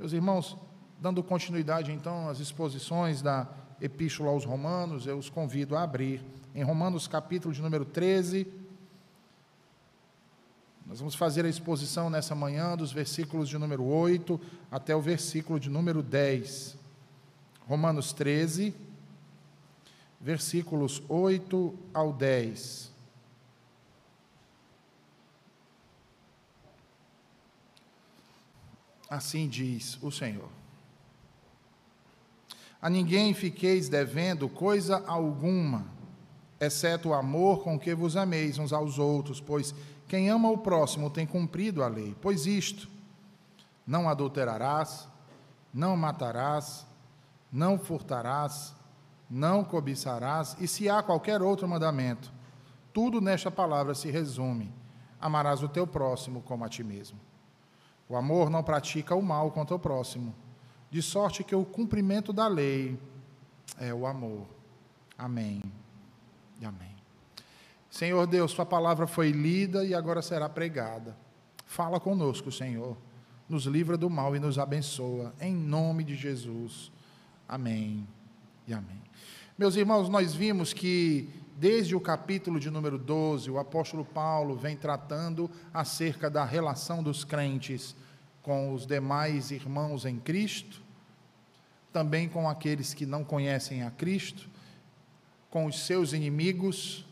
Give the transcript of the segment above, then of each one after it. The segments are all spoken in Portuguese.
Meus irmãos, dando continuidade então às exposições da Epístola aos Romanos, eu os convido a abrir em Romanos capítulo de número 13. Nós vamos fazer a exposição nessa manhã dos versículos de número 8 até o versículo de número 10. Romanos 13, versículos 8 ao 10. Assim diz o Senhor. A ninguém fiqueis devendo coisa alguma, exceto o amor com que vos ameis uns aos outros, pois quem ama o próximo tem cumprido a lei. Pois isto: não adulterarás, não matarás, não furtarás, não cobiçarás, e se há qualquer outro mandamento, tudo nesta palavra se resume: amarás o teu próximo como a ti mesmo. O amor não pratica o mal contra o próximo, de sorte que o cumprimento da lei é o amor. Amém e amém. Senhor Deus, Sua palavra foi lida e agora será pregada. Fala conosco, Senhor. Nos livra do mal e nos abençoa. Em nome de Jesus. Amém e amém. Meus irmãos, nós vimos que desde o capítulo de número 12, o apóstolo Paulo vem tratando acerca da relação dos crentes com os demais irmãos em Cristo, também com aqueles que não conhecem a Cristo, com os seus inimigos.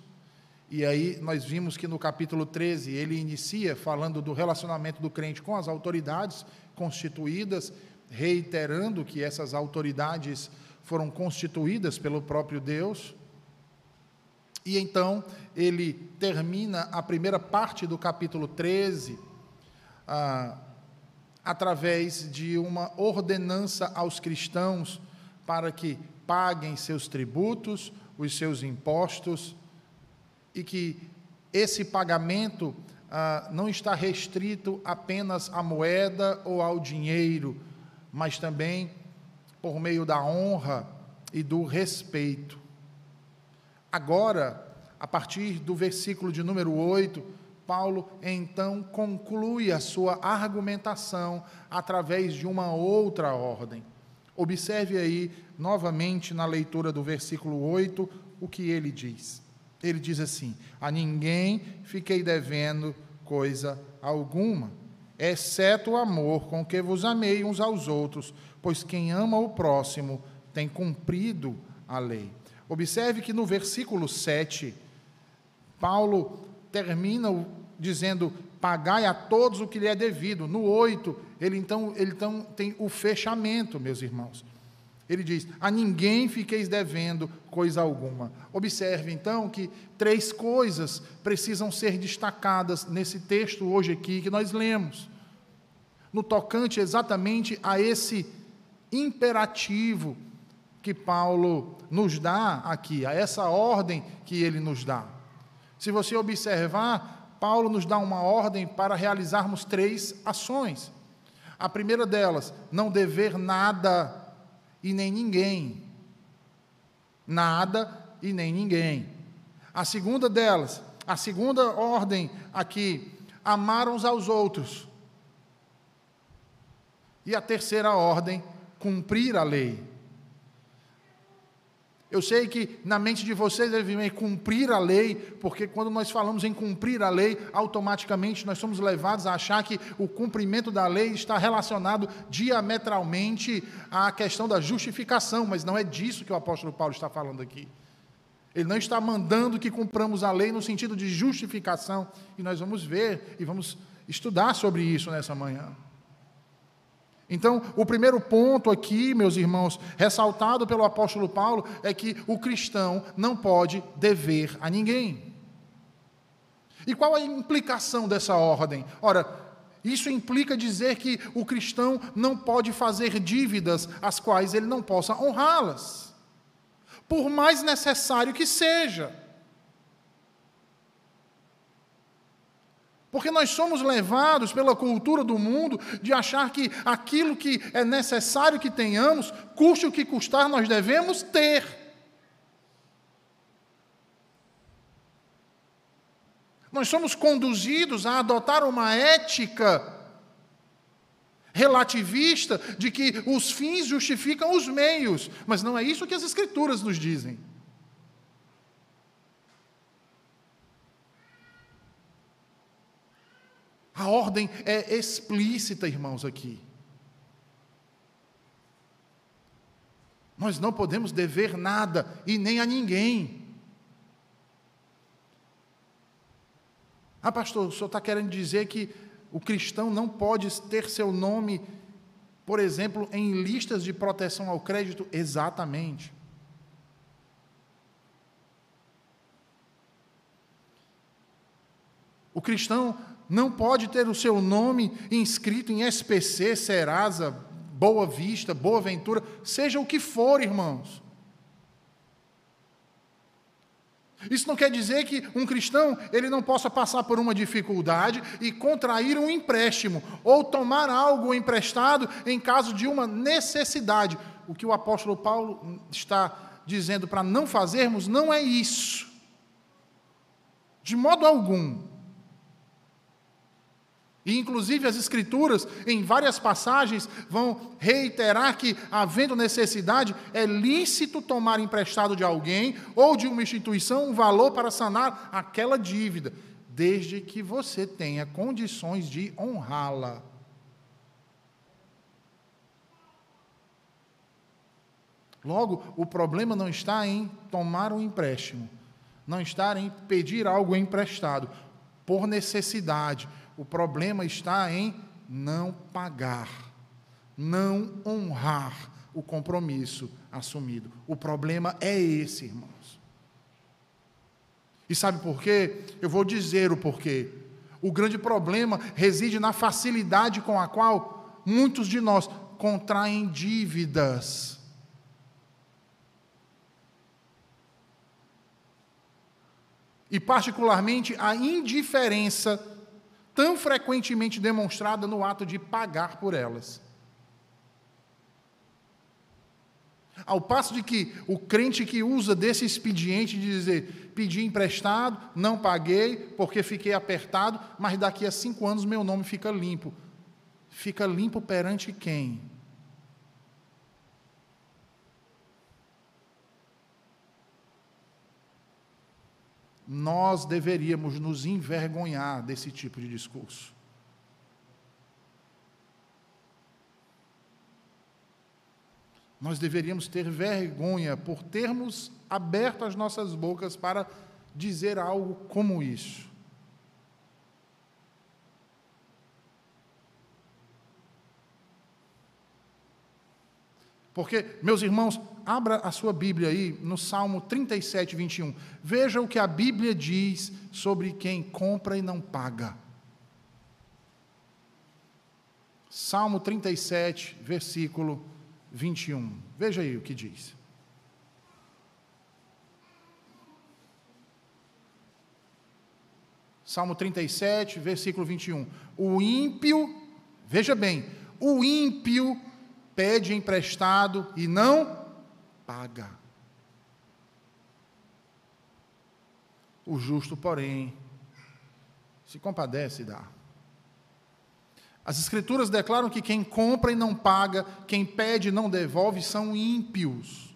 E aí nós vimos que no capítulo 13 ele inicia falando do relacionamento do crente com as autoridades constituídas, reiterando que essas autoridades foram constituídas pelo próprio Deus. E então ele termina a primeira parte do capítulo 13 ah, através de uma ordenança aos cristãos para que paguem seus tributos, os seus impostos, e que esse pagamento ah, não está restrito apenas à moeda ou ao dinheiro, mas também por meio da honra e do respeito. Agora, a partir do versículo de número 8, Paulo então conclui a sua argumentação através de uma outra ordem. Observe aí novamente na leitura do versículo 8 o que ele diz. Ele diz assim: A ninguém fiquei devendo coisa alguma, exceto o amor com que vos amei uns aos outros, pois quem ama o próximo tem cumprido a lei. Observe que no versículo 7, Paulo termina dizendo: pagai a todos o que lhe é devido. No 8, ele então, ele então tem o fechamento, meus irmãos. Ele diz: A ninguém fiqueis devendo coisa alguma. Observe então que três coisas precisam ser destacadas nesse texto hoje aqui que nós lemos, no tocante exatamente a esse imperativo que Paulo nos dá aqui, a essa ordem que ele nos dá. Se você observar, Paulo nos dá uma ordem para realizarmos três ações. A primeira delas, não dever nada e nem ninguém. Nada e nem ninguém. A segunda delas, a segunda ordem aqui, amar uns aos outros. E a terceira ordem, cumprir a lei. Eu sei que na mente de vocês deve vir cumprir a lei, porque quando nós falamos em cumprir a lei, automaticamente nós somos levados a achar que o cumprimento da lei está relacionado diametralmente à questão da justificação, mas não é disso que o apóstolo Paulo está falando aqui. Ele não está mandando que cumpramos a lei no sentido de justificação, e nós vamos ver e vamos estudar sobre isso nessa manhã. Então, o primeiro ponto aqui, meus irmãos, ressaltado pelo apóstolo Paulo, é que o cristão não pode dever a ninguém. E qual a implicação dessa ordem? Ora, isso implica dizer que o cristão não pode fazer dívidas as quais ele não possa honrá-las, por mais necessário que seja. Porque nós somos levados pela cultura do mundo de achar que aquilo que é necessário que tenhamos, custe o que custar, nós devemos ter. Nós somos conduzidos a adotar uma ética relativista de que os fins justificam os meios, mas não é isso que as Escrituras nos dizem. A ordem é explícita, irmãos, aqui. Nós não podemos dever nada e nem a ninguém. Ah, pastor, o senhor está querendo dizer que o cristão não pode ter seu nome, por exemplo, em listas de proteção ao crédito? Exatamente. O cristão não pode ter o seu nome inscrito em SPC, Serasa, Boa Vista, Boa Ventura, seja o que for, irmãos. Isso não quer dizer que um cristão ele não possa passar por uma dificuldade e contrair um empréstimo ou tomar algo emprestado em caso de uma necessidade. O que o apóstolo Paulo está dizendo para não fazermos não é isso. De modo algum. E, inclusive, as Escrituras, em várias passagens, vão reiterar que, havendo necessidade, é lícito tomar emprestado de alguém ou de uma instituição um valor para sanar aquela dívida, desde que você tenha condições de honrá-la. Logo, o problema não está em tomar um empréstimo, não está em pedir algo emprestado, por necessidade o problema está em não pagar, não honrar o compromisso assumido. O problema é esse, irmãos. E sabe por quê? Eu vou dizer o porquê. O grande problema reside na facilidade com a qual muitos de nós contraem dívidas. E, particularmente, a indiferença tão frequentemente demonstrada no ato de pagar por elas. Ao passo de que o crente que usa desse expediente de dizer, pedi emprestado, não paguei, porque fiquei apertado, mas daqui a cinco anos meu nome fica limpo. Fica limpo perante quem? Nós deveríamos nos envergonhar desse tipo de discurso. Nós deveríamos ter vergonha por termos aberto as nossas bocas para dizer algo como isso. Porque, meus irmãos, abra a sua Bíblia aí no Salmo 37, 21. Veja o que a Bíblia diz sobre quem compra e não paga. Salmo 37, versículo 21. Veja aí o que diz. Salmo 37, versículo 21. O ímpio, veja bem, o ímpio pede emprestado e não paga. O justo, porém, se compadece e dá. As Escrituras declaram que quem compra e não paga, quem pede e não devolve, são ímpios.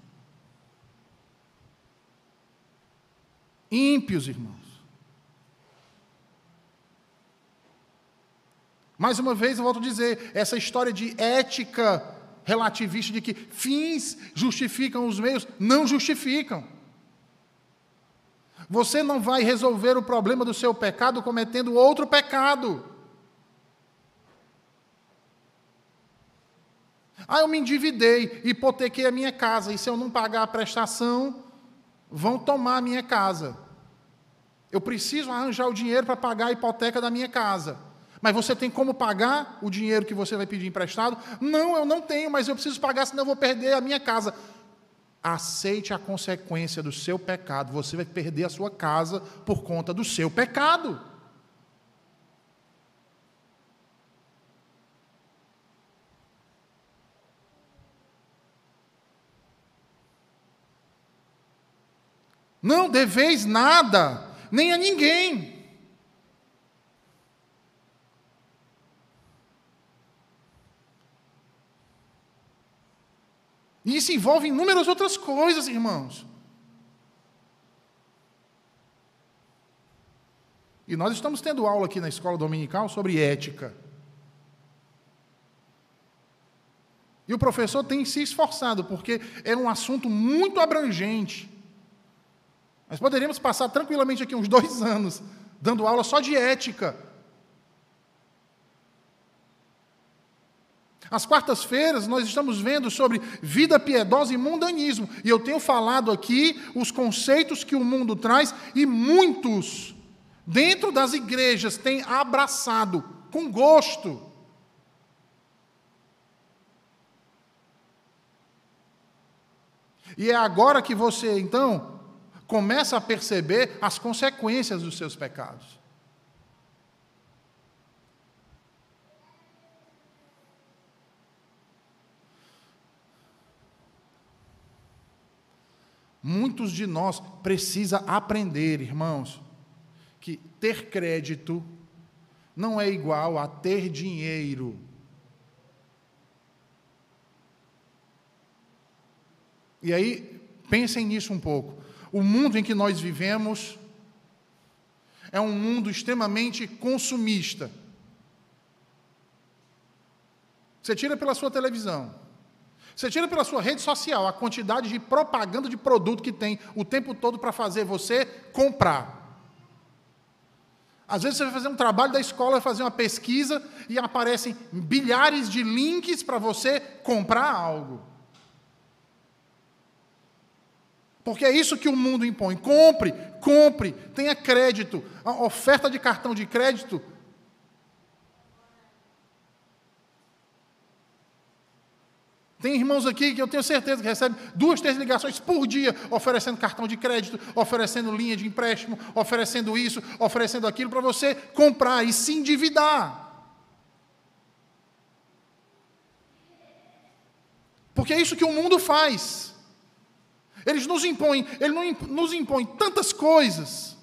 Ímpios, irmãos. Mais uma vez eu volto a dizer, essa história de ética relativista de que fins justificam os meios, não justificam. Você não vai resolver o problema do seu pecado cometendo outro pecado. Ah, eu me endividei, hipotequei a minha casa, e se eu não pagar a prestação, vão tomar a minha casa. Eu preciso arranjar o dinheiro para pagar a hipoteca da minha casa. Mas você tem como pagar o dinheiro que você vai pedir emprestado? Não, eu não tenho, mas eu preciso pagar, senão eu vou perder a minha casa. Aceite a consequência do seu pecado. Você vai perder a sua casa por conta do seu pecado. Não deveis nada, nem a ninguém. E isso envolve inúmeras outras coisas, irmãos. E nós estamos tendo aula aqui na escola dominical sobre ética. E o professor tem se esforçado, porque é um assunto muito abrangente. Nós poderíamos passar tranquilamente aqui uns dois anos dando aula só de ética. Às quartas-feiras nós estamos vendo sobre vida piedosa e mundanismo. E eu tenho falado aqui os conceitos que o mundo traz e muitos dentro das igrejas têm abraçado com gosto. E é agora que você, então, começa a perceber as consequências dos seus pecados. Muitos de nós precisa aprender, irmãos, que ter crédito não é igual a ter dinheiro. E aí, pensem nisso um pouco. O mundo em que nós vivemos é um mundo extremamente consumista. Você tira pela sua televisão, você tira pela sua rede social a quantidade de propaganda de produto que tem o tempo todo para fazer você comprar. Às vezes você vai fazer um trabalho da escola, vai fazer uma pesquisa e aparecem bilhares de links para você comprar algo. Porque é isso que o mundo impõe. Compre, compre, tenha crédito. A oferta de cartão de crédito. Tem irmãos aqui que eu tenho certeza que recebem duas, três ligações por dia, oferecendo cartão de crédito, oferecendo linha de empréstimo, oferecendo isso, oferecendo aquilo, para você comprar e se endividar. Porque é isso que o mundo faz. Eles nos impõem, ele nos impõe tantas coisas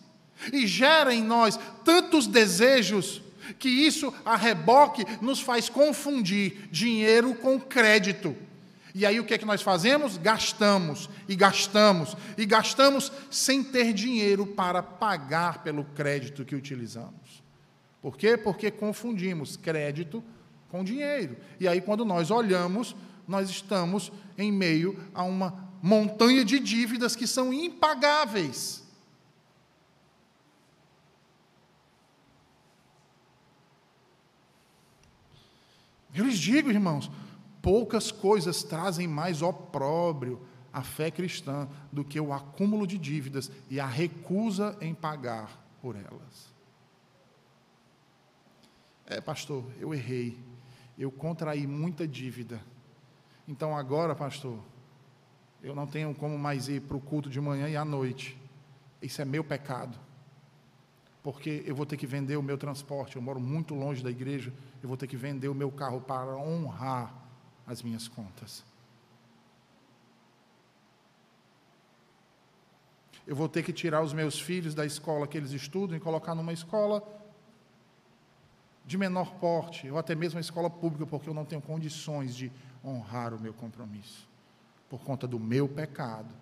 e gera em nós tantos desejos que isso a reboque nos faz confundir dinheiro com crédito. E aí o que é que nós fazemos? Gastamos e gastamos e gastamos sem ter dinheiro para pagar pelo crédito que utilizamos. Por quê? Porque confundimos crédito com dinheiro. E aí quando nós olhamos, nós estamos em meio a uma montanha de dívidas que são impagáveis. Eu lhes digo, irmãos, poucas coisas trazem mais opróbrio à fé cristã do que o acúmulo de dívidas e a recusa em pagar por elas. É, pastor, eu errei. Eu contraí muita dívida. Então agora, pastor, eu não tenho como mais ir para o culto de manhã e à noite. Isso é meu pecado. Porque eu vou ter que vender o meu transporte. Eu moro muito longe da igreja. Eu vou ter que vender o meu carro para honrar as minhas contas. Eu vou ter que tirar os meus filhos da escola que eles estudam e colocar numa escola de menor porte, ou até mesmo uma escola pública, porque eu não tenho condições de honrar o meu compromisso por conta do meu pecado,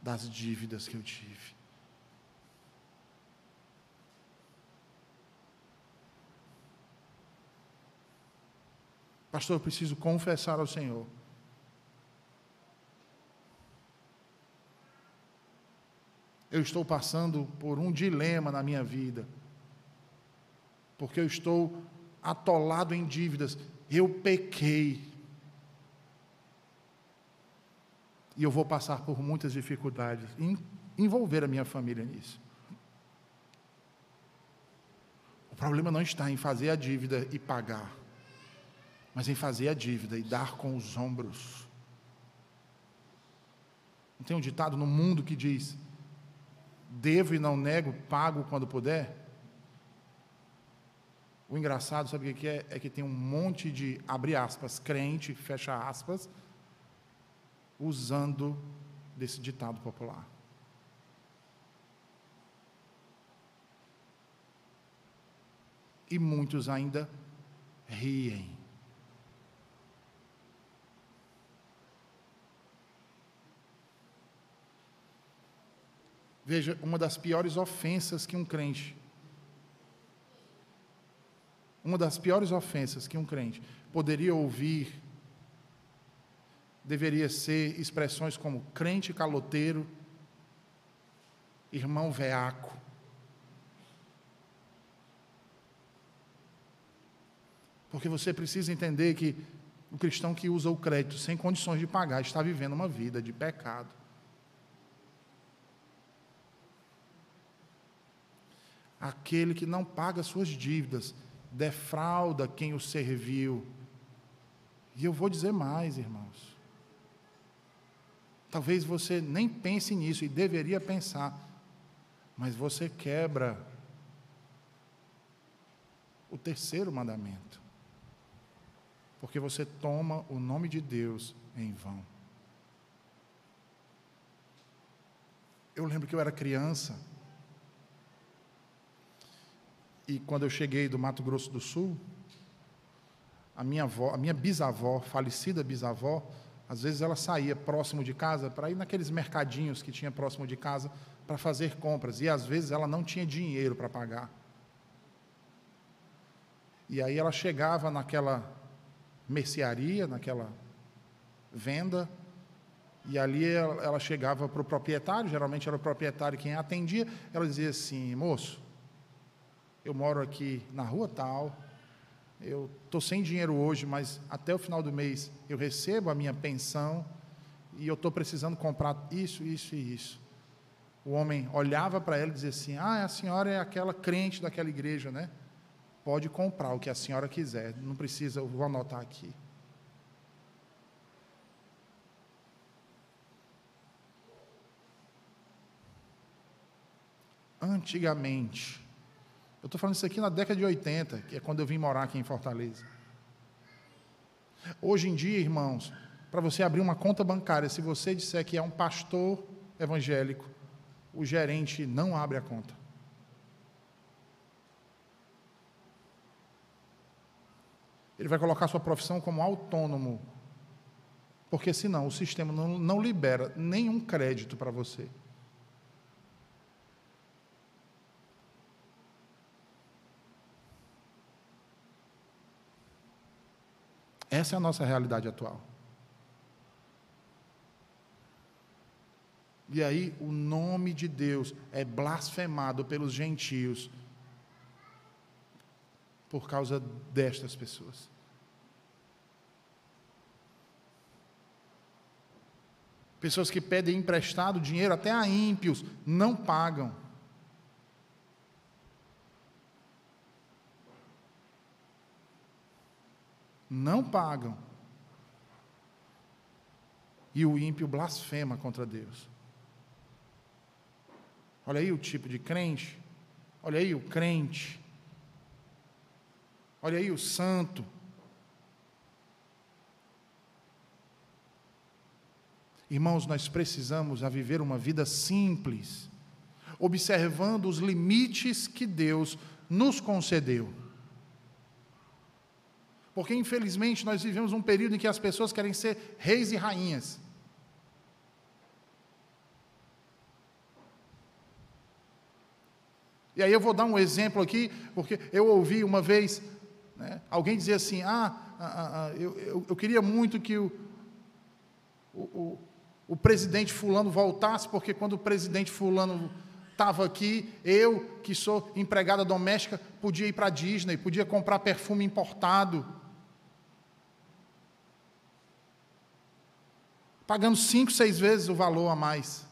das dívidas que eu tive. Pastor, eu preciso confessar ao Senhor. Eu estou passando por um dilema na minha vida, porque eu estou atolado em dívidas. Eu pequei. E eu vou passar por muitas dificuldades envolver a minha família nisso. O problema não está em fazer a dívida e pagar, mas em fazer a dívida e dar com os ombros. Não tem um ditado no mundo que diz: devo e não nego, pago quando puder? O engraçado, sabe o que é? É que tem um monte de, abre aspas, crente, fecha aspas, usando desse ditado popular. E muitos ainda riem. Veja, uma das piores ofensas que um crente, uma das piores ofensas que um crente poderia ouvir, deveria ser expressões como crente caloteiro, irmão veaco. Porque você precisa entender que o cristão que usa o crédito sem condições de pagar está vivendo uma vida de pecado. Aquele que não paga suas dívidas, defrauda quem o serviu. E eu vou dizer mais, irmãos. Talvez você nem pense nisso e deveria pensar, mas você quebra o terceiro mandamento, porque você toma o nome de Deus em vão. Eu lembro que eu era criança, e quando eu cheguei do Mato Grosso do Sul, a minha avó, a minha bisavó, falecida bisavó, às vezes ela saía próximo de casa para ir naqueles mercadinhos que tinha próximo de casa para fazer compras e às vezes ela não tinha dinheiro para pagar. E aí ela chegava naquela mercearia, naquela venda, e ali ela, ela chegava para o proprietário, geralmente era o proprietário quem atendia, ela dizia assim: moço, eu moro aqui na rua tal, eu estou sem dinheiro hoje, mas até o final do mês eu recebo a minha pensão e eu estou precisando comprar isso, isso e isso. O homem olhava para ela e dizia assim: Ah, a senhora é aquela crente daquela igreja, né? Pode comprar o que a senhora quiser, não precisa, eu vou anotar aqui. Antigamente, eu estou falando isso aqui na década de 80, que é quando eu vim morar aqui em Fortaleza. Hoje em dia, irmãos, para você abrir uma conta bancária, se você disser que é um pastor evangélico, o gerente não abre a conta. Ele vai colocar sua profissão como autônomo, porque senão o sistema não, não libera nenhum crédito para você. Essa é a nossa realidade atual. E aí, o nome de Deus é blasfemado pelos gentios por causa destas pessoas. Pessoas que pedem emprestado dinheiro, até a ímpios, não pagam. Não pagam. E o ímpio blasfema contra Deus. Olha aí o tipo de crente. Olha aí o crente. Olha aí o santo. Irmãos, nós precisamos a viver uma vida simples, observando os limites que Deus nos concedeu. Porque, infelizmente, nós vivemos um período em que as pessoas querem ser reis e rainhas. E aí eu vou dar um exemplo aqui, porque eu ouvi uma vez né, alguém dizer assim: ah, ah, ah, ah eu, eu, eu, queria muito que o, o, o, o presidente Fulano voltasse, porque quando o presidente Fulano estava aqui, eu, que sou empregada doméstica, podia ir para a Disney, podia comprar perfume importado. Pagando cinco, seis vezes o valor a mais.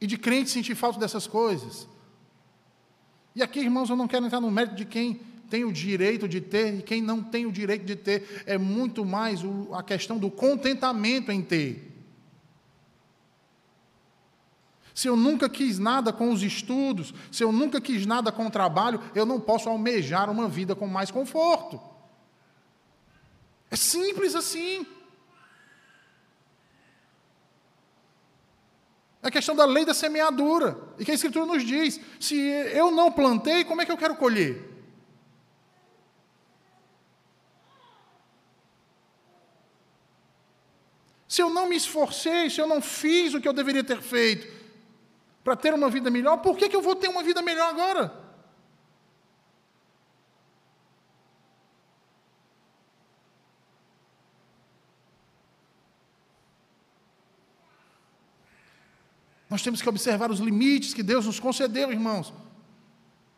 E de crente sentir falta dessas coisas. E aqui, irmãos, eu não quero entrar no mérito de quem tem o direito de ter e quem não tem o direito de ter. É muito mais a questão do contentamento em ter. Se eu nunca quis nada com os estudos, se eu nunca quis nada com o trabalho, eu não posso almejar uma vida com mais conforto. É simples assim. É a questão da lei da semeadura. E que a Escritura nos diz: se eu não plantei, como é que eu quero colher? Se eu não me esforcei, se eu não fiz o que eu deveria ter feito para ter uma vida melhor, por que, que eu vou ter uma vida melhor agora? Nós temos que observar os limites que Deus nos concedeu, irmãos.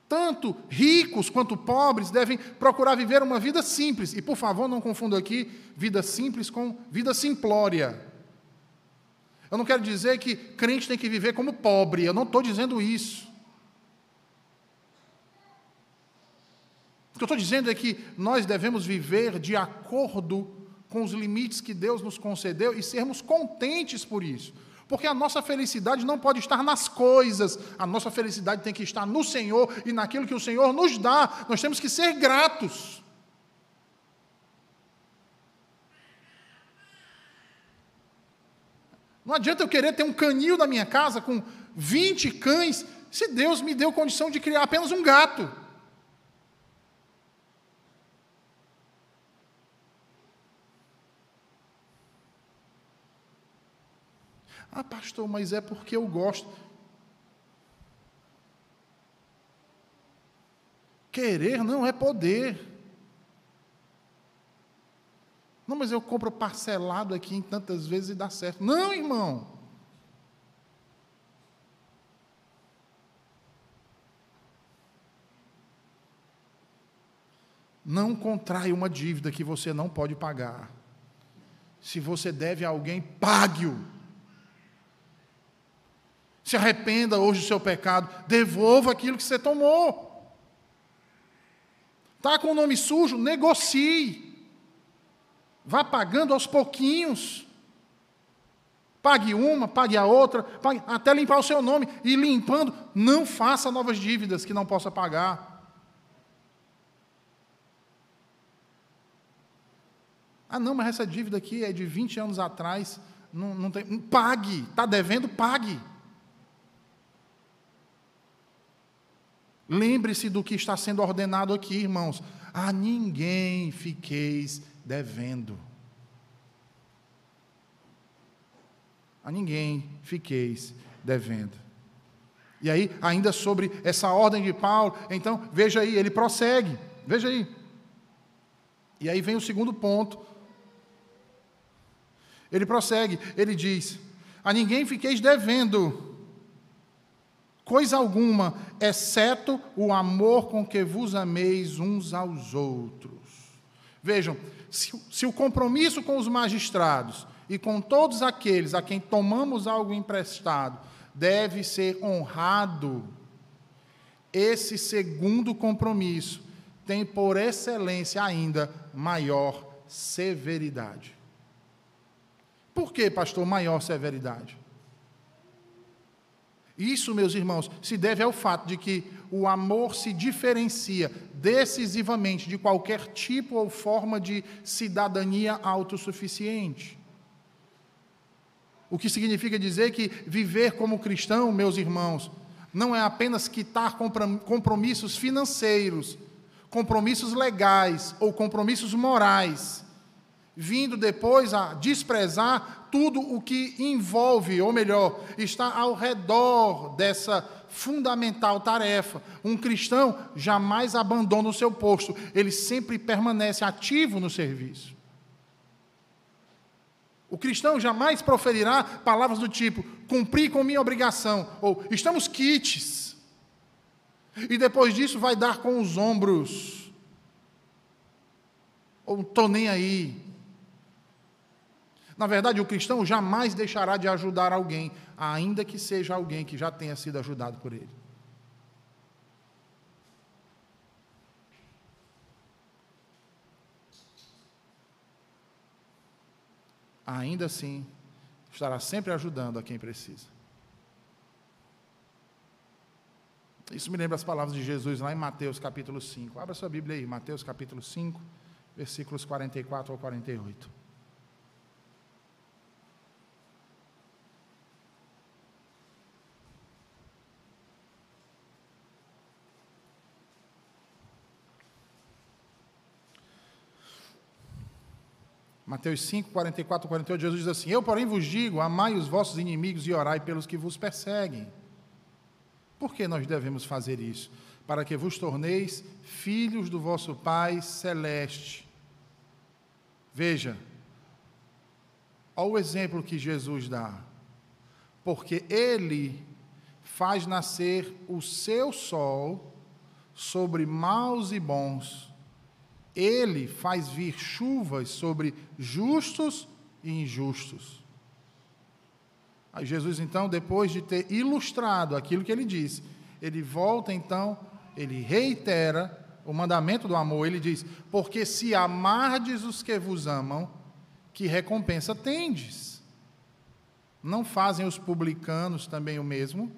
Tanto ricos quanto pobres devem procurar viver uma vida simples. E, por favor, não confunda aqui vida simples com vida simplória. Eu não quero dizer que crente tem que viver como pobre, eu não estou dizendo isso. O que eu estou dizendo é que nós devemos viver de acordo com os limites que Deus nos concedeu e sermos contentes por isso. Porque a nossa felicidade não pode estar nas coisas, a nossa felicidade tem que estar no Senhor e naquilo que o Senhor nos dá. Nós temos que ser gratos. Não adianta eu querer ter um canil na minha casa com 20 cães, se Deus me deu condição de criar apenas um gato. Ah, pastor, mas é porque eu gosto. Querer não é poder. Não, mas eu compro parcelado aqui em tantas vezes e dá certo. Não, irmão. Não contrai uma dívida que você não pode pagar. Se você deve a alguém, pague-o. Se arrependa hoje do seu pecado, devolva aquilo que você tomou. Está com o nome sujo? Negocie. Vá pagando aos pouquinhos. Pague uma, pague a outra, pague, até limpar o seu nome. E limpando, não faça novas dívidas que não possa pagar. Ah, não, mas essa dívida aqui é de 20 anos atrás. Não, não tem, pague, está devendo, pague. Lembre-se do que está sendo ordenado aqui, irmãos. A ninguém fiqueis devendo. A ninguém fiqueis devendo. E aí, ainda sobre essa ordem de Paulo, então, veja aí, ele prossegue. Veja aí. E aí vem o segundo ponto. Ele prossegue, ele diz: A ninguém fiqueis devendo coisa alguma, exceto o amor com que vos ameis uns aos outros. Vejam, se, se, o compromisso com os magistrados e com todos aqueles a quem tomamos algo emprestado deve ser honrado, esse segundo compromisso tem por excelência ainda maior severidade. Por que, pastor, maior severidade? Isso, meus irmãos, se deve ao fato de que o amor se diferencia decisivamente de qualquer tipo ou forma de cidadania autossuficiente. O que significa dizer que viver como cristão, meus irmãos, não é apenas quitar compromissos financeiros, compromissos legais ou compromissos morais, vindo depois a desprezar tudo o que envolve, ou melhor, está ao redor dessa fundamental tarefa. Um cristão jamais abandona o seu posto, ele sempre permanece ativo no serviço. O cristão jamais proferirá palavras do tipo: cumpri com minha obrigação, ou estamos quites. E depois disso vai dar com os ombros. Ou estou nem aí. Na verdade, o cristão jamais deixará de ajudar alguém, ainda que seja alguém que já tenha sido ajudado por ele. Ainda assim, estará sempre ajudando a quem precisa. Isso me lembra as palavras de Jesus lá em Mateus capítulo 5. Abra sua Bíblia aí, Mateus capítulo 5, versículos 44 ao 48. Mateus 5, 44, 48, Jesus diz assim: Eu, porém, vos digo: amai os vossos inimigos e orai pelos que vos perseguem. Por que nós devemos fazer isso? Para que vos torneis filhos do vosso Pai celeste. Veja, olha o exemplo que Jesus dá. Porque Ele faz nascer o seu sol sobre maus e bons ele faz vir chuvas sobre justos e injustos. Aí Jesus, então, depois de ter ilustrado aquilo que ele disse, ele volta então, ele reitera o mandamento do amor. Ele diz: Porque se amardes os que vos amam, que recompensa tendes? Não fazem os publicanos também o mesmo?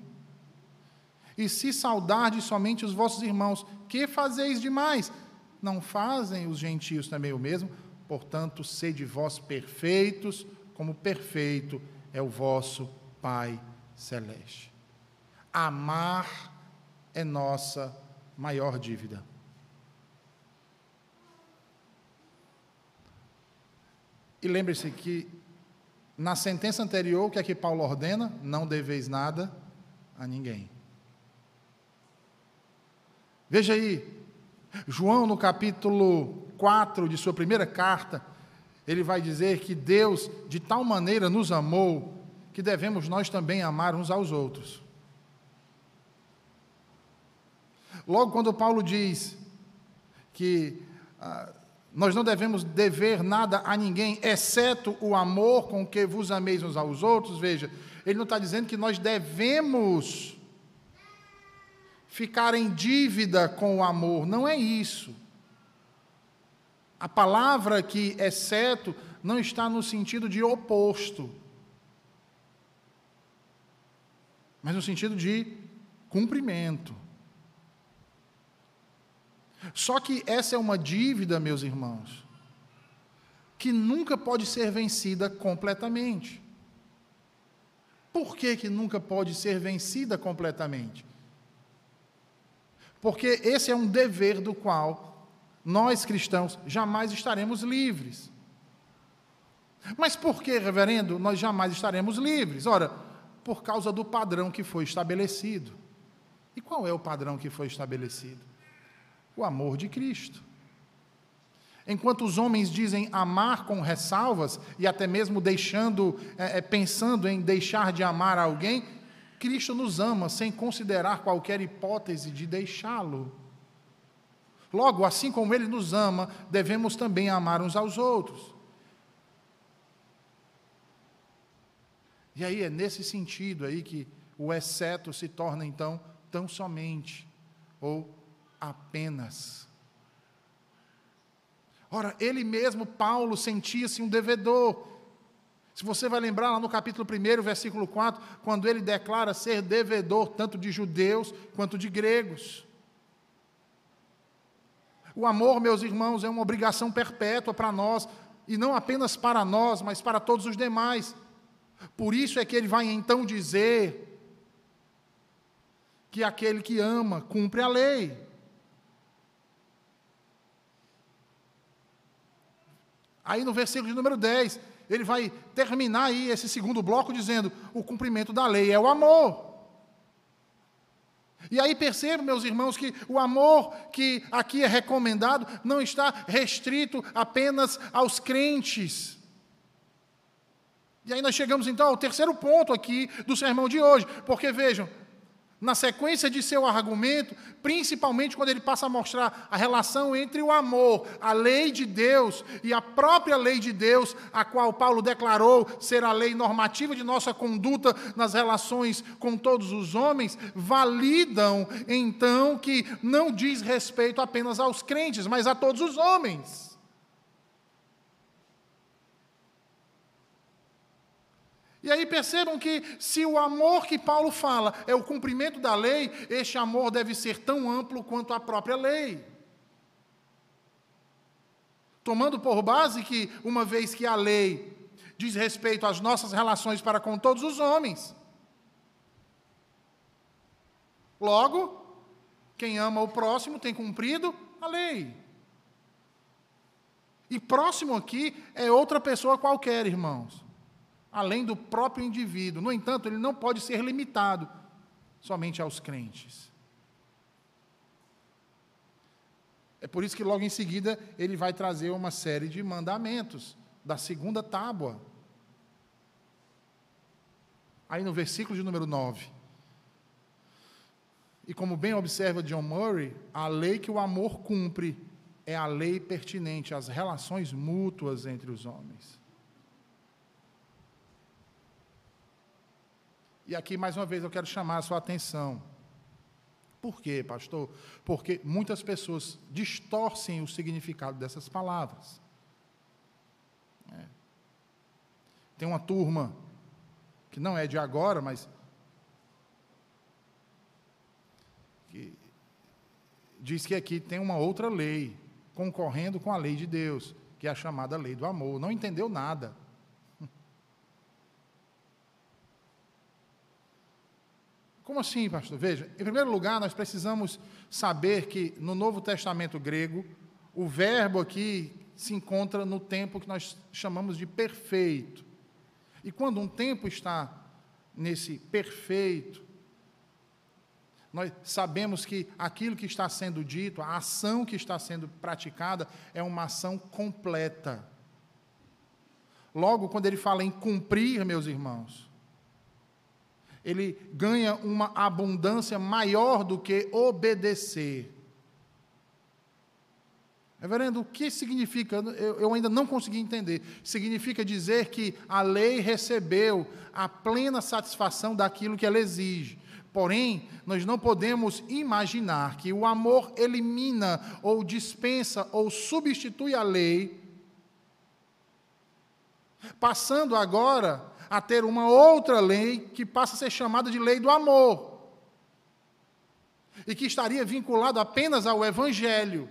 E se saudardes somente os vossos irmãos, que fazeis demais? Não fazem os gentios também o mesmo? Portanto, sede vós perfeitos, como perfeito é o vosso Pai celeste. Amar é nossa maior dívida. E lembre-se que na sentença anterior, o que é que Paulo ordena? Não deveis nada a ninguém. Veja aí, João, no capítulo 4 de sua primeira carta, ele vai dizer que Deus de tal maneira nos amou que devemos nós também amar uns aos outros. Logo, quando Paulo diz que ah, nós não devemos dever nada a ninguém, exceto o amor com que vos ameis uns aos outros, veja, ele não está dizendo que nós devemos ficar em dívida com o amor. Não é isso. A palavra aqui, exceto, não está no sentido de oposto, mas no sentido de cumprimento. Só que essa é uma dívida, meus irmãos, que nunca pode ser vencida completamente. Por que, que nunca pode ser vencida completamente? Porque esse é um dever do qual nós cristãos jamais estaremos livres. Mas por que, reverendo, nós jamais estaremos livres? Ora, por causa do padrão que foi estabelecido. E qual é o padrão que foi estabelecido? O amor de Cristo. Enquanto os homens dizem amar com ressalvas e até mesmo deixando, é, é pensando em deixar de amar alguém, Cristo nos ama sem considerar qualquer hipótese de deixá-lo. Logo, assim como Ele nos ama, devemos também amar uns aos outros. E aí é nesse sentido aí que o exceto se torna então tão somente ou apenas. Ora, ele mesmo, Paulo, sentia-se um devedor. Se você vai lembrar lá no capítulo 1, versículo 4, quando ele declara ser devedor tanto de judeus quanto de gregos. O amor, meus irmãos, é uma obrigação perpétua para nós, e não apenas para nós, mas para todos os demais. Por isso é que ele vai então dizer que aquele que ama cumpre a lei. Aí no versículo de número 10, ele vai terminar aí esse segundo bloco dizendo: o cumprimento da lei é o amor. E aí percebo, meus irmãos, que o amor que aqui é recomendado não está restrito apenas aos crentes. E aí nós chegamos então ao terceiro ponto aqui do sermão de hoje, porque vejam, na sequência de seu argumento, principalmente quando ele passa a mostrar a relação entre o amor, a lei de Deus e a própria lei de Deus, a qual Paulo declarou ser a lei normativa de nossa conduta nas relações com todos os homens, validam então que não diz respeito apenas aos crentes, mas a todos os homens. E aí percebam que, se o amor que Paulo fala é o cumprimento da lei, este amor deve ser tão amplo quanto a própria lei. Tomando por base que, uma vez que a lei diz respeito às nossas relações para com todos os homens, logo, quem ama o próximo tem cumprido a lei. E próximo aqui é outra pessoa qualquer, irmãos, além do próprio indivíduo. No entanto, ele não pode ser limitado somente aos crentes. É por isso que logo em seguida ele vai trazer uma série de mandamentos da segunda tábua. Aí no versículo de número 9. E como bem observa John Murray, a lei que o amor cumpre é a lei pertinente às relações mútuas entre os homens. E aqui, mais uma vez, eu quero chamar a sua atenção. Por quê, pastor? Porque muitas pessoas distorcem o significado dessas palavras. É. Tem uma turma que não é de agora, mas que diz que aqui tem uma outra lei concorrendo com a lei de Deus, que é a chamada lei do amor. Não entendeu nada. Como assim, pastor? Veja, em primeiro lugar, nós precisamos saber que no Novo Testamento grego, o verbo aqui se encontra no tempo que nós chamamos de perfeito. E quando um tempo está nesse perfeito, nós sabemos que aquilo que está sendo dito, a ação que está sendo praticada, é uma ação completa. Logo, quando ele fala em cumprir, meus irmãos, ele ganha uma abundância maior do que obedecer. Reverendo, o que significa? Eu, ainda não consegui entender. Significa dizer que a lei recebeu a plena satisfação daquilo que ela exige. Porém, nós não podemos imaginar que o amor elimina, ou dispensa, ou substitui a lei, passando agora a ter uma outra lei que passa a ser chamada de lei do amor. E que estaria vinculado apenas ao Evangelho,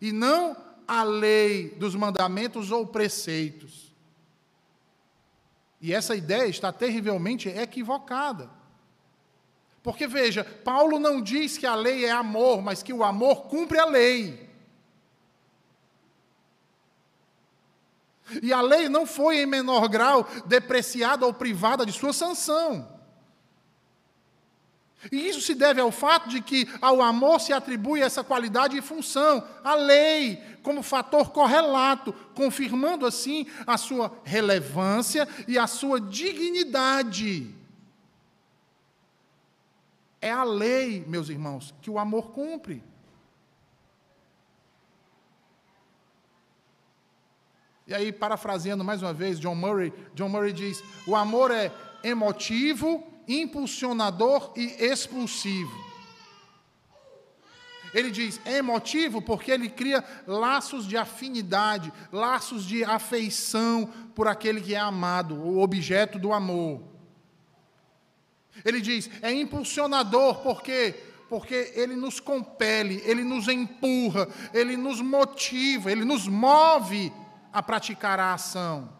e não à lei dos mandamentos ou preceitos. E essa ideia está terrivelmente equivocada. Porque veja, Paulo não diz que a lei é amor, mas que o amor cumpre a lei. E a lei não foi, em menor grau, depreciada ou privada de sua sanção. E isso se deve ao fato de que ao amor se atribui essa qualidade e função, a lei, como fator correlato, confirmando assim a sua relevância e a sua dignidade. É a lei, meus irmãos, que o amor cumpre. E aí, parafraseando mais uma vez John Murray, John Murray diz: o amor é emotivo, impulsionador e expulsivo. Ele diz: é emotivo porque ele cria laços de afinidade, laços de afeição por aquele que é amado, o objeto do amor. Ele diz: é impulsionador porque porque ele nos compele, ele nos empurra, ele nos motiva, ele nos move a praticar a ação.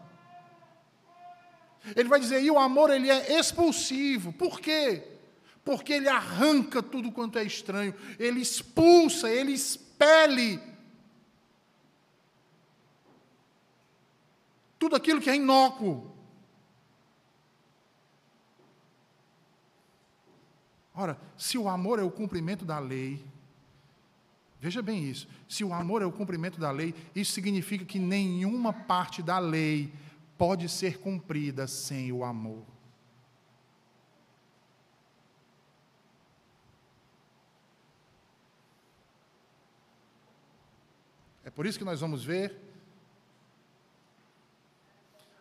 Ele vai dizer, e o amor ele é expulsivo. Por quê? Porque ele arranca tudo quanto é estranho, ele expulsa, ele expele tudo aquilo que é inócuo. Ora, se o amor é o cumprimento da lei, Veja bem isso. Se o amor é o cumprimento da lei, isso significa que nenhuma parte da lei pode ser cumprida sem o amor. É por isso que nós vamos ver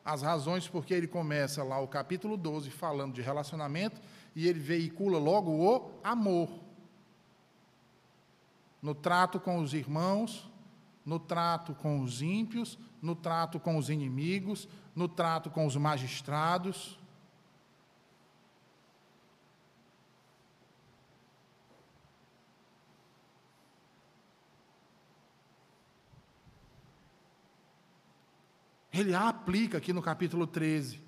as razões porque ele começa lá o capítulo 12 falando de relacionamento e ele veicula logo o amor no trato com os irmãos, no trato com os ímpios, no trato com os inimigos, no trato com os magistrados. Ele aplica aqui no capítulo 13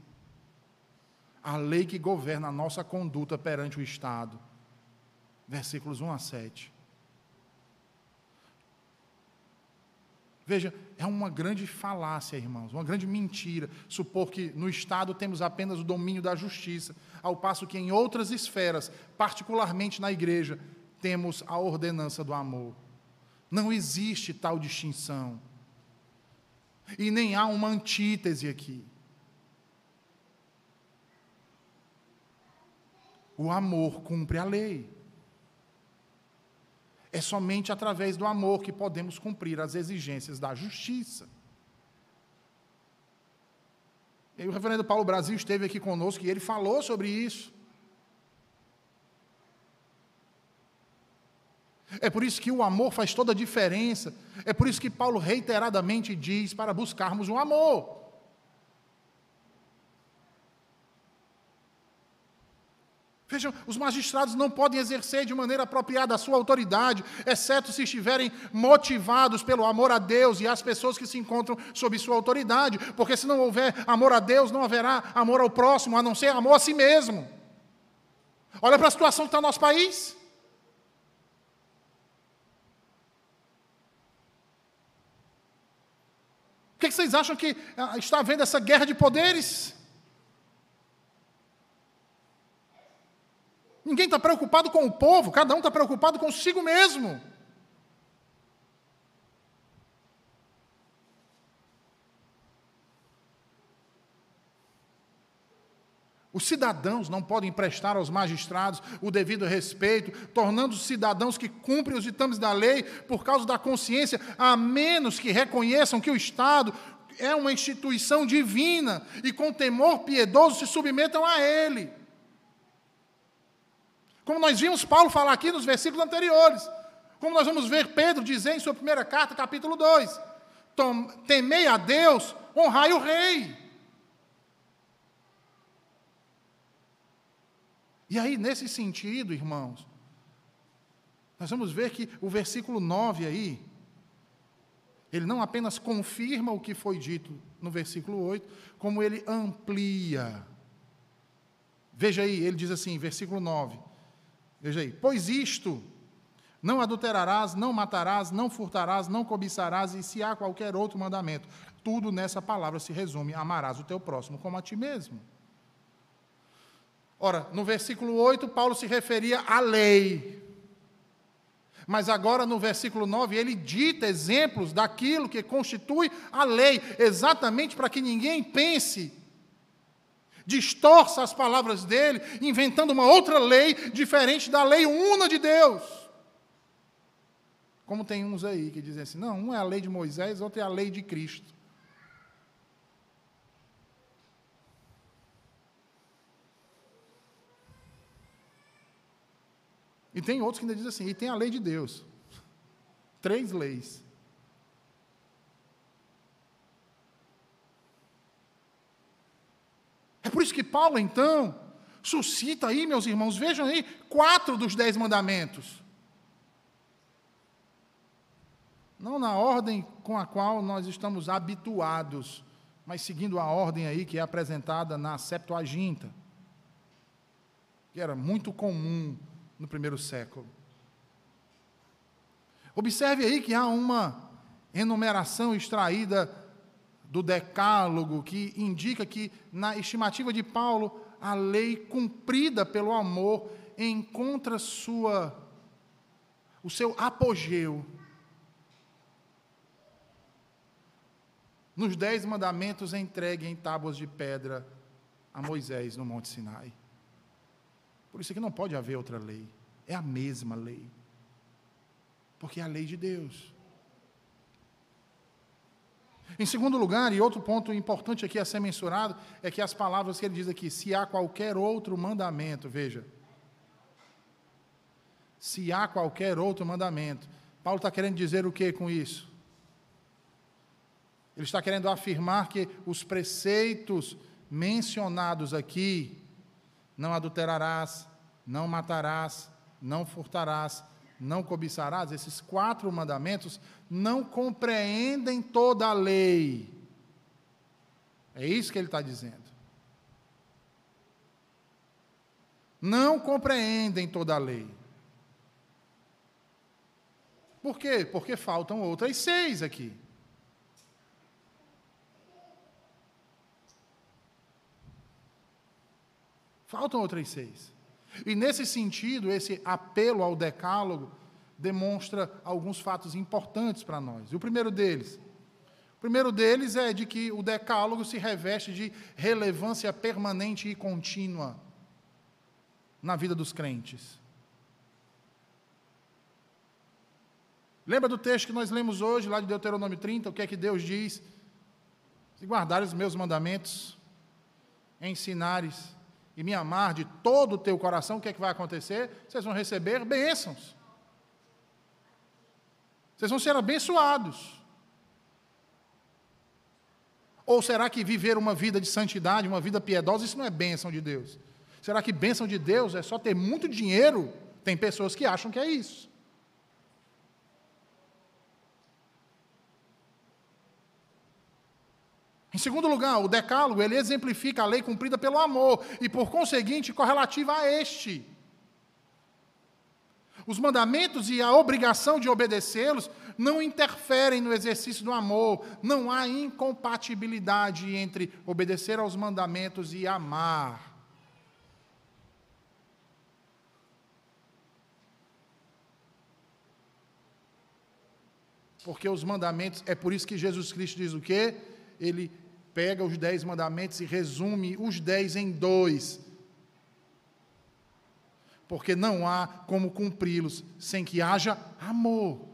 a lei que governa a nossa conduta perante o Estado. Versículos 1 a 7. Veja, é uma grande falácia, irmãos, uma grande mentira supor que no Estado temos apenas o domínio da justiça, ao passo que em outras esferas, particularmente na igreja, temos a ordenança do amor. Não existe tal distinção. E nem há uma antítese aqui. O amor cumpre a lei. É somente através do amor que podemos cumprir as exigências da justiça. E o reverendo Paulo Brasil esteve aqui conosco e ele falou sobre isso. É por isso que o amor faz toda a diferença. É por isso que Paulo reiteradamente diz para buscarmos o amor. Vejam, os magistrados não podem exercer de maneira apropriada a sua autoridade, exceto se estiverem motivados pelo amor a Deus e às pessoas que se encontram sob sua autoridade, porque se não houver amor a Deus, não haverá amor ao próximo, a não ser amor a si mesmo. Olha para a situação que está no nosso país. O que vocês acham que ah, está havendo essa guerra de poderes? Ninguém está preocupado com o povo, cada um está preocupado consigo mesmo. Os cidadãos não podem prestar aos magistrados o devido respeito, tornando-se cidadãos que cumprem os ditames da lei por causa da consciência, a menos que reconheçam que o Estado é uma instituição divina e com temor piedoso se submetam a ele. Como nós vimos Paulo falar aqui nos versículos anteriores. Como nós vamos ver Pedro dizer em sua primeira carta, capítulo 2: Temei a Deus, honrai o rei. E aí, nesse sentido, irmãos, nós vamos ver que o versículo 9 aí, ele não apenas confirma o que foi dito no versículo 8, como ele amplia. Veja aí, ele diz assim, versículo 9: Veja aí, pois isto, não adulterarás, não matarás, não furtarás, não cobiçarás, e se há qualquer outro mandamento, tudo nessa palavra se resume: amarás o teu próximo como a ti mesmo. Ora, no versículo 8, Paulo se referia à lei. Mas agora no versículo 9, ele dita exemplos daquilo que constitui a lei, exatamente para que ninguém pense distorça as palavras dele, inventando uma outra lei diferente da lei una de Deus. Como tem uns aí que dizem assim: não, um é a lei de Moisés, outro é a lei de Cristo. E tem outros que ainda dizem assim: e tem a lei de Deus. Três leis. É por isso que Paulo, então, suscita aí, meus irmãos, vejam aí, quatro dos dez mandamentos. Não na ordem com a qual nós estamos habituados, mas seguindo a ordem aí que é apresentada na Septuaginta, que era muito comum no primeiro século. Observe aí que há uma enumeração extraída do Decálogo, que indica que, na estimativa de Paulo, a lei cumprida pelo amor encontra sua, o seu apogeu nos dez mandamentos entregue em tábuas de pedra a Moisés no Monte Sinai. Por isso que não pode haver outra lei, é a mesma lei, porque é a lei de Deus. Em segundo lugar, e outro ponto importante aqui a ser mensurado, é que as palavras que ele diz aqui, se há qualquer outro mandamento, veja. Se há qualquer outro mandamento. Paulo está querendo dizer o que com isso? Ele está querendo afirmar que os preceitos mencionados aqui, não adulterarás, não matarás, não furtarás, não cobiçarás, esses quatro mandamentos não compreendem toda a lei. É isso que ele está dizendo. Não compreendem toda a lei. Por quê? Porque faltam outras seis aqui. Faltam outras seis. E nesse sentido, esse apelo ao decálogo demonstra alguns fatos importantes para nós. E o primeiro deles, o primeiro deles é de que o decálogo se reveste de relevância permanente e contínua na vida dos crentes. Lembra do texto que nós lemos hoje, lá de Deuteronômio 30, o que é que Deus diz? Se guardares os meus mandamentos, ensinares e me amar de todo o teu coração, o que é que vai acontecer? Vocês vão receber bênçãos. Vocês vão ser abençoados. Ou será que viver uma vida de santidade, uma vida piedosa, isso não é bênção de Deus? Será que bênção de Deus é só ter muito dinheiro? Tem pessoas que acham que é isso. Em segundo lugar, o decálogo, ele exemplifica a lei cumprida pelo amor e, por conseguinte, correlativa a este. Os mandamentos e a obrigação de obedecê-los não interferem no exercício do amor, não há incompatibilidade entre obedecer aos mandamentos e amar. Porque os mandamentos, é por isso que Jesus Cristo diz o quê? Ele pega os dez mandamentos e resume os dez em dois. Porque não há como cumpri-los sem que haja amor.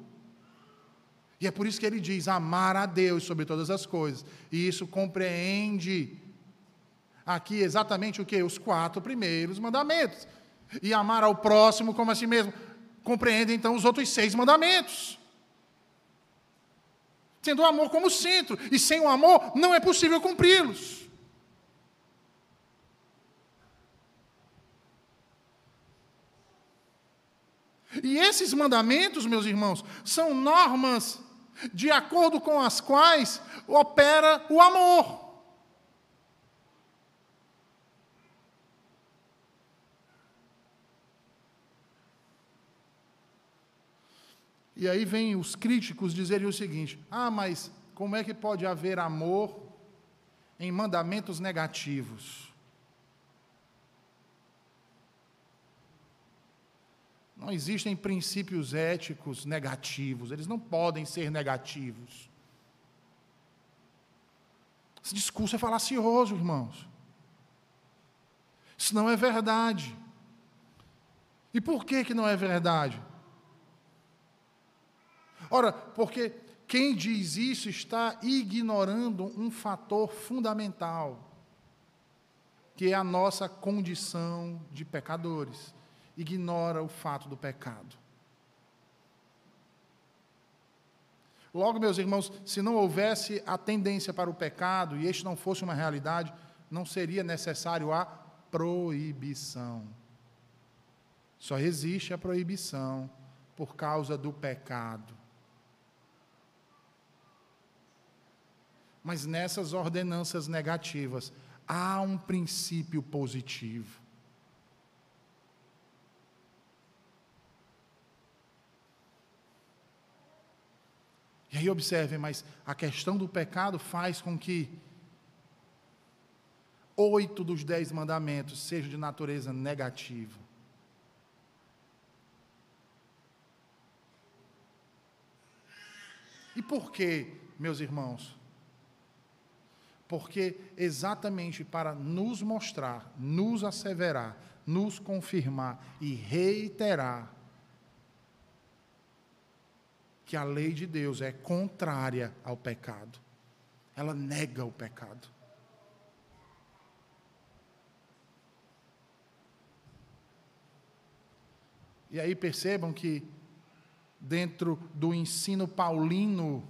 E é por isso que ele diz: amar a Deus sobre todas as coisas. E isso compreende aqui exatamente o que? Os quatro primeiros mandamentos. E amar ao próximo como a si mesmo. Compreende então os outros seis mandamentos tendo o amor como centro, e sem o amor não é possível cumpri-los. E esses mandamentos, meus irmãos, são normas de acordo com as quais opera o amor. E aí vem os críticos dizerem o seguinte: ah, mas como é que pode haver amor em mandamentos negativos? Não existem princípios éticos negativos, eles não podem ser negativos. Esse discurso é falacioso, irmãos. Isso não é verdade. E por que, que não é verdade? Ora, porque quem diz isso está ignorando um fator fundamental, que é a nossa condição de pecadores. Ignora o fato do pecado. Logo, meus irmãos, se não houvesse a tendência para o pecado e este não fosse uma realidade, não seria necessário a proibição. Só existe a proibição por causa do pecado. Mas nessas ordenanças negativas há um princípio positivo. E aí observem, mas a questão do pecado faz com que oito dos dez mandamentos sejam de natureza negativa. E por quê, meus irmãos? Porque exatamente para nos mostrar, nos asseverar, nos confirmar e reiterar que a lei de Deus é contrária ao pecado. Ela nega o pecado. E aí percebam que, dentro do ensino paulino,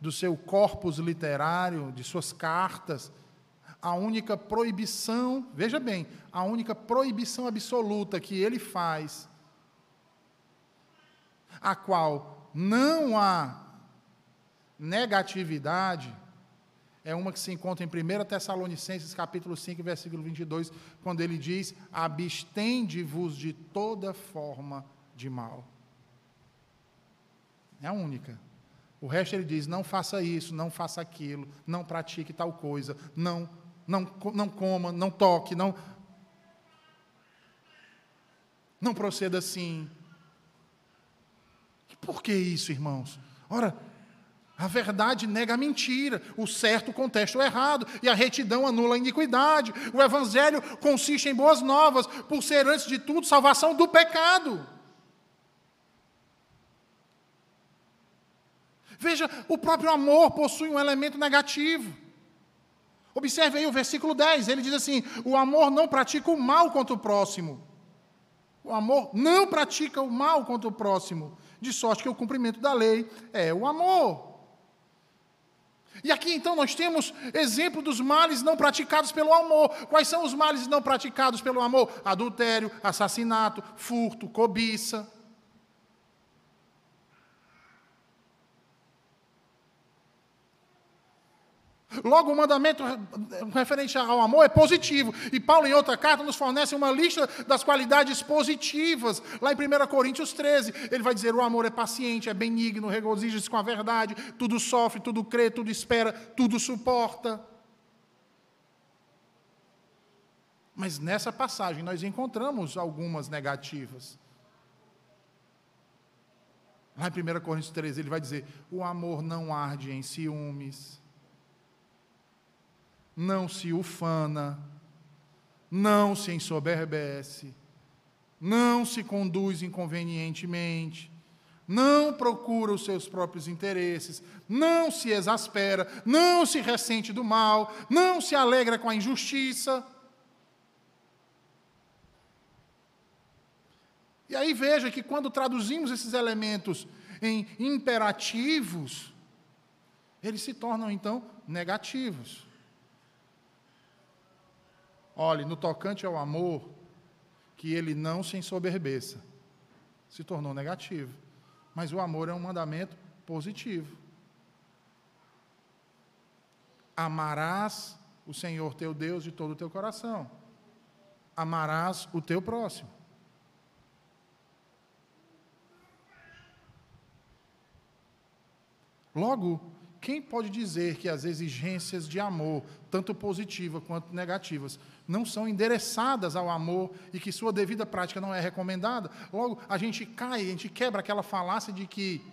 do seu corpus literário, de suas cartas, a única proibição, veja bem, a única proibição absoluta que ele faz, a qual não há negatividade, é uma que se encontra em 1 Tessalonicenses capítulo 5, versículo 22, quando ele diz: "Abstende-vos de toda forma de mal". É a única. O resto ele diz: não faça isso, não faça aquilo, não pratique tal coisa, não, não, não coma, não toque, não. Não proceda assim. E por que isso, irmãos? Ora, a verdade nega a mentira, o certo contesta o errado, e a retidão anula a iniquidade. O evangelho consiste em boas novas, por ser, antes de tudo, salvação do pecado. Veja, o próprio amor possui um elemento negativo. Observe aí o versículo 10, ele diz assim: o amor não pratica o mal contra o próximo. O amor não pratica o mal contra o próximo, de sorte que o cumprimento da lei é o amor. E aqui então nós temos exemplo dos males não praticados pelo amor. Quais são os males não praticados pelo amor? Adultério, assassinato, furto, cobiça. Logo, o mandamento referente ao amor é positivo. E Paulo, em outra carta, nos fornece uma lista das qualidades positivas. Lá em 1 Coríntios 13, ele vai dizer: o amor é paciente, é benigno, regozija-se com a verdade, tudo sofre, tudo crê, tudo espera, tudo suporta. Mas nessa passagem nós encontramos algumas negativas. Lá em 1 Coríntios 13, ele vai dizer: o amor não arde em ciúmes não se ufana, não se ensoberbece, não se conduz inconvenientemente, não procura os seus próprios interesses, não se exaspera, não se ressente do mal, não se alegra com a injustiça. E aí veja que quando traduzimos esses elementos em imperativos, eles se tornam então negativos. Olhe, no tocante ao amor, que ele não se ensoberbeça. Se tornou negativo. Mas o amor é um mandamento positivo. Amarás o Senhor teu Deus de todo o teu coração. Amarás o teu próximo. Logo, quem pode dizer que as exigências de amor, tanto positivas quanto negativas, não são endereçadas ao amor e que sua devida prática não é recomendada, logo a gente cai, a gente quebra aquela falácia de que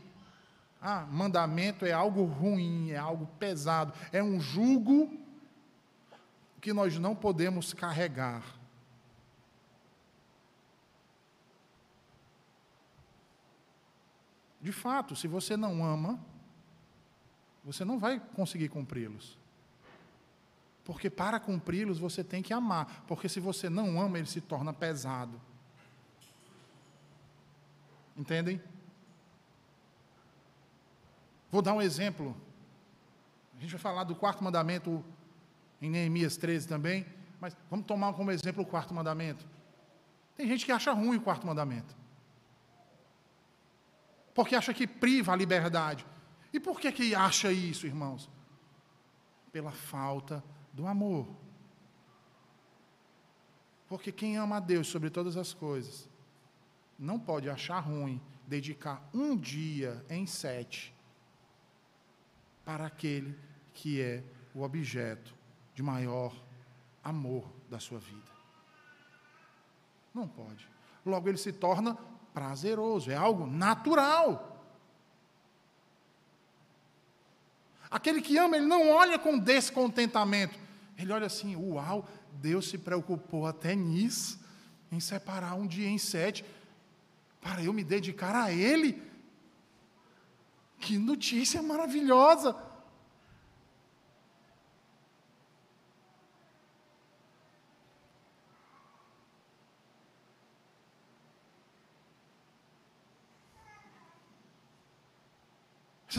ah, mandamento é algo ruim, é algo pesado, é um jugo que nós não podemos carregar. De fato, se você não ama, você não vai conseguir cumpri-los. Porque para cumpri-los você tem que amar, porque se você não ama, ele se torna pesado. Entendem? Vou dar um exemplo. A gente vai falar do quarto mandamento em Neemias 13 também, mas vamos tomar como exemplo o quarto mandamento. Tem gente que acha ruim o quarto mandamento. Porque acha que priva a liberdade. E por que que acha isso, irmãos? Pela falta do amor. Porque quem ama a Deus sobre todas as coisas, não pode achar ruim dedicar um dia em sete para aquele que é o objeto de maior amor da sua vida. Não pode. Logo, ele se torna prazeroso, é algo natural. Aquele que ama, ele não olha com descontentamento. Ele olha assim: uau, Deus se preocupou até nisso, em separar um dia em sete, para eu me dedicar a Ele. Que notícia maravilhosa!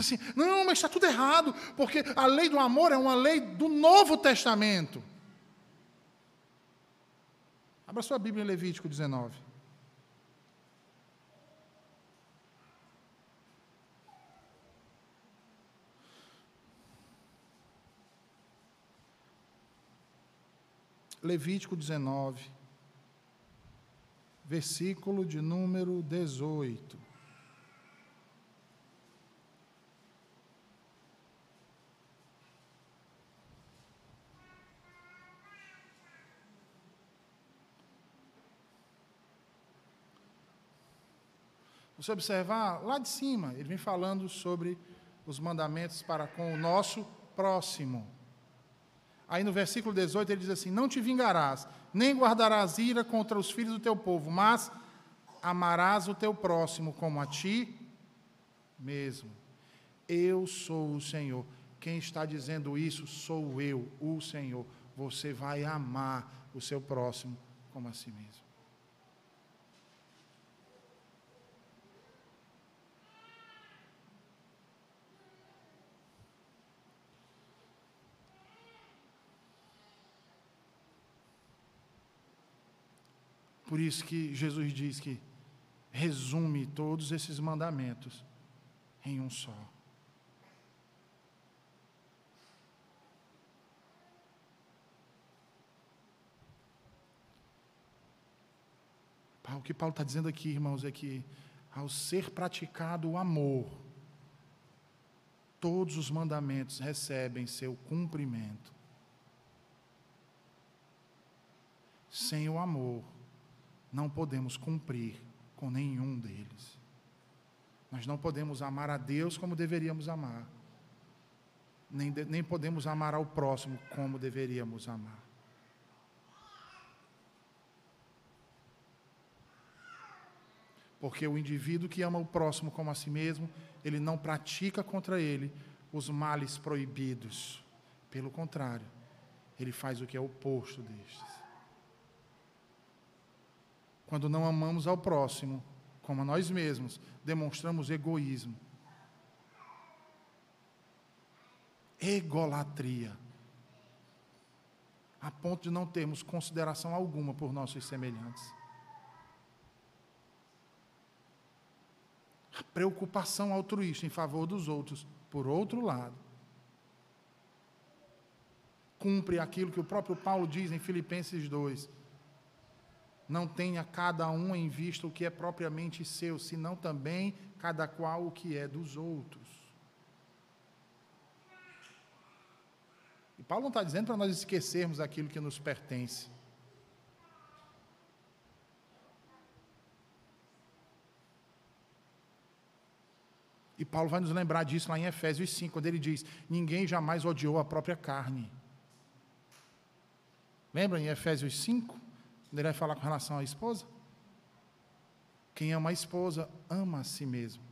Assim, não, mas está tudo errado, porque a lei do amor é uma lei do Novo Testamento. Abra sua Bíblia em Levítico 19. Levítico 19, versículo de número 18. Você observar, lá de cima, ele vem falando sobre os mandamentos para com o nosso próximo. Aí no versículo 18 ele diz assim: Não te vingarás, nem guardarás ira contra os filhos do teu povo, mas amarás o teu próximo como a ti mesmo. Eu sou o Senhor. Quem está dizendo isso sou eu, o Senhor. Você vai amar o seu próximo como a si mesmo. Por isso que Jesus diz que resume todos esses mandamentos em um só. O que Paulo está dizendo aqui, irmãos, é que ao ser praticado o amor, todos os mandamentos recebem seu cumprimento. Sem o amor, não podemos cumprir com nenhum deles. Nós não podemos amar a Deus como deveríamos amar, nem, de, nem podemos amar ao próximo como deveríamos amar. Porque o indivíduo que ama o próximo como a si mesmo, ele não pratica contra ele os males proibidos. Pelo contrário, ele faz o que é oposto destes. Quando não amamos ao próximo, como a nós mesmos, demonstramos egoísmo. Egolatria. A ponto de não termos consideração alguma por nossos semelhantes. A preocupação altruísta em favor dos outros, por outro lado, cumpre aquilo que o próprio Paulo diz em Filipenses 2 não tenha cada um em vista o que é propriamente seu, senão também cada qual o que é dos outros. E Paulo não está dizendo para nós esquecermos aquilo que nos pertence. E Paulo vai nos lembrar disso lá em Efésios 5, quando ele diz: Ninguém jamais odiou a própria carne. Lembra em Efésios 5? Ele vai falar com relação à esposa. Quem ama a esposa, ama a si mesmo.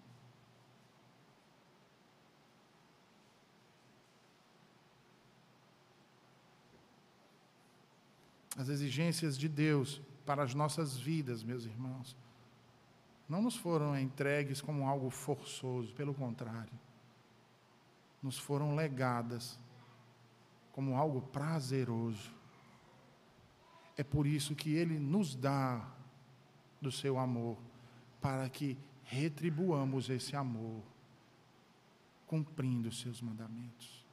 As exigências de Deus para as nossas vidas, meus irmãos, não nos foram entregues como algo forçoso, pelo contrário, nos foram legadas como algo prazeroso é por isso que Ele nos dá do seu amor, para que retribuamos esse amor, cumprindo os seus mandamentos.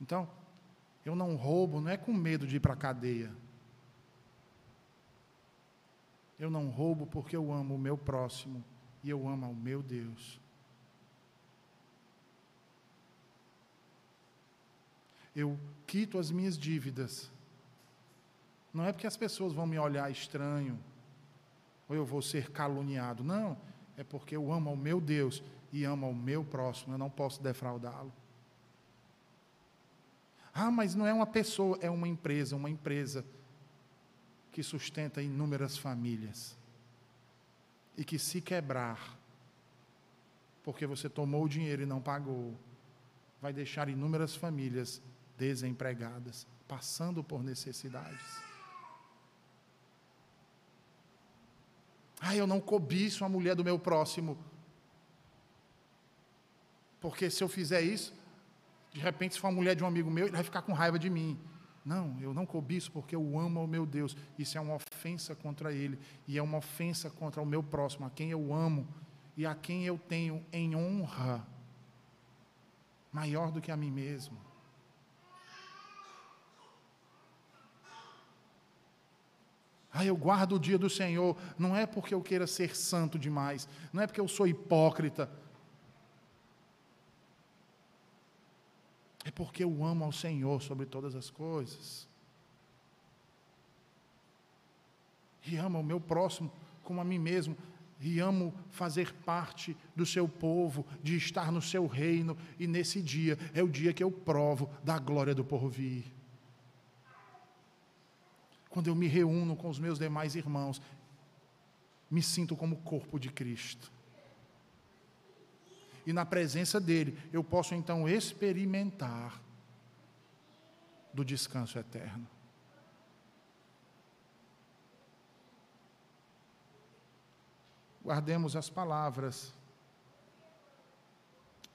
Então, eu não roubo, não é com medo de ir para a cadeia. Eu não roubo porque eu amo o meu próximo e eu amo ao meu Deus. Eu quito as minhas dívidas não é porque as pessoas vão me olhar estranho, ou eu vou ser caluniado. Não, é porque eu amo ao meu Deus e amo ao meu próximo, eu não posso defraudá-lo. Ah, mas não é uma pessoa, é uma empresa, uma empresa que sustenta inúmeras famílias. E que se quebrar, porque você tomou o dinheiro e não pagou, vai deixar inúmeras famílias desempregadas, passando por necessidades. Ah, eu não cobiço a mulher do meu próximo. Porque se eu fizer isso, de repente, se for a mulher de um amigo meu, ele vai ficar com raiva de mim. Não, eu não cobiço porque eu amo o meu Deus. Isso é uma ofensa contra Ele. E é uma ofensa contra o meu próximo, a quem eu amo e a quem eu tenho em honra, maior do que a mim mesmo. Ah, eu guardo o dia do Senhor. Não é porque eu queira ser santo demais. Não é porque eu sou hipócrita. É porque eu amo ao Senhor sobre todas as coisas. E amo o meu próximo como a mim mesmo. e amo fazer parte do seu povo, de estar no seu reino, e nesse dia é o dia que eu provo da glória do porvir. Quando eu me reúno com os meus demais irmãos, me sinto como corpo de Cristo. E na presença dele, eu posso então experimentar do descanso eterno. guardemos as palavras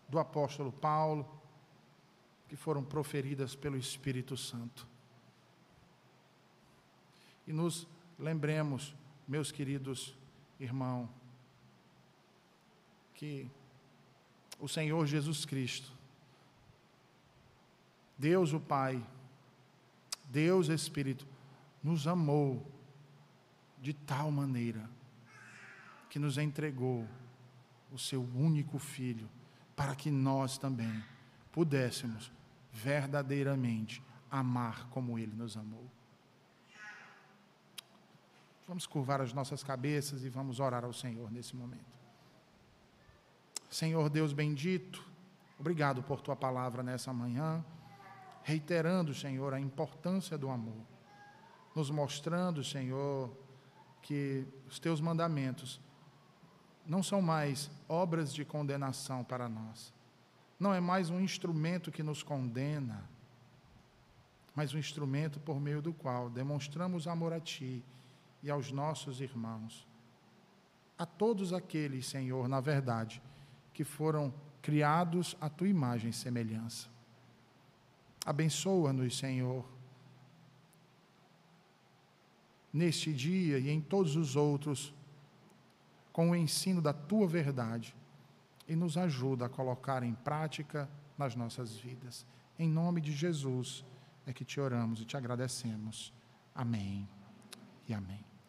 do apóstolo Paulo, que foram proferidas pelo Espírito Santo. E nos lembremos, meus queridos irmãos, que o Senhor Jesus Cristo, Deus o Pai, Deus Espírito, nos amou de tal maneira que nos entregou o seu único filho, para que nós também pudéssemos verdadeiramente amar como ele nos amou. Vamos curvar as nossas cabeças e vamos orar ao Senhor nesse momento. Senhor Deus bendito, obrigado por tua palavra nessa manhã, reiterando, Senhor, a importância do amor, nos mostrando, Senhor, que os teus mandamentos não são mais obras de condenação para nós. Não é mais um instrumento que nos condena, mas um instrumento por meio do qual demonstramos amor a Ti e aos nossos irmãos. A todos aqueles, Senhor, na verdade, que foram criados à Tua imagem e semelhança. Abençoa-nos, Senhor, neste dia e em todos os outros com o ensino da tua verdade e nos ajuda a colocar em prática nas nossas vidas. Em nome de Jesus é que te oramos e te agradecemos. Amém e amém.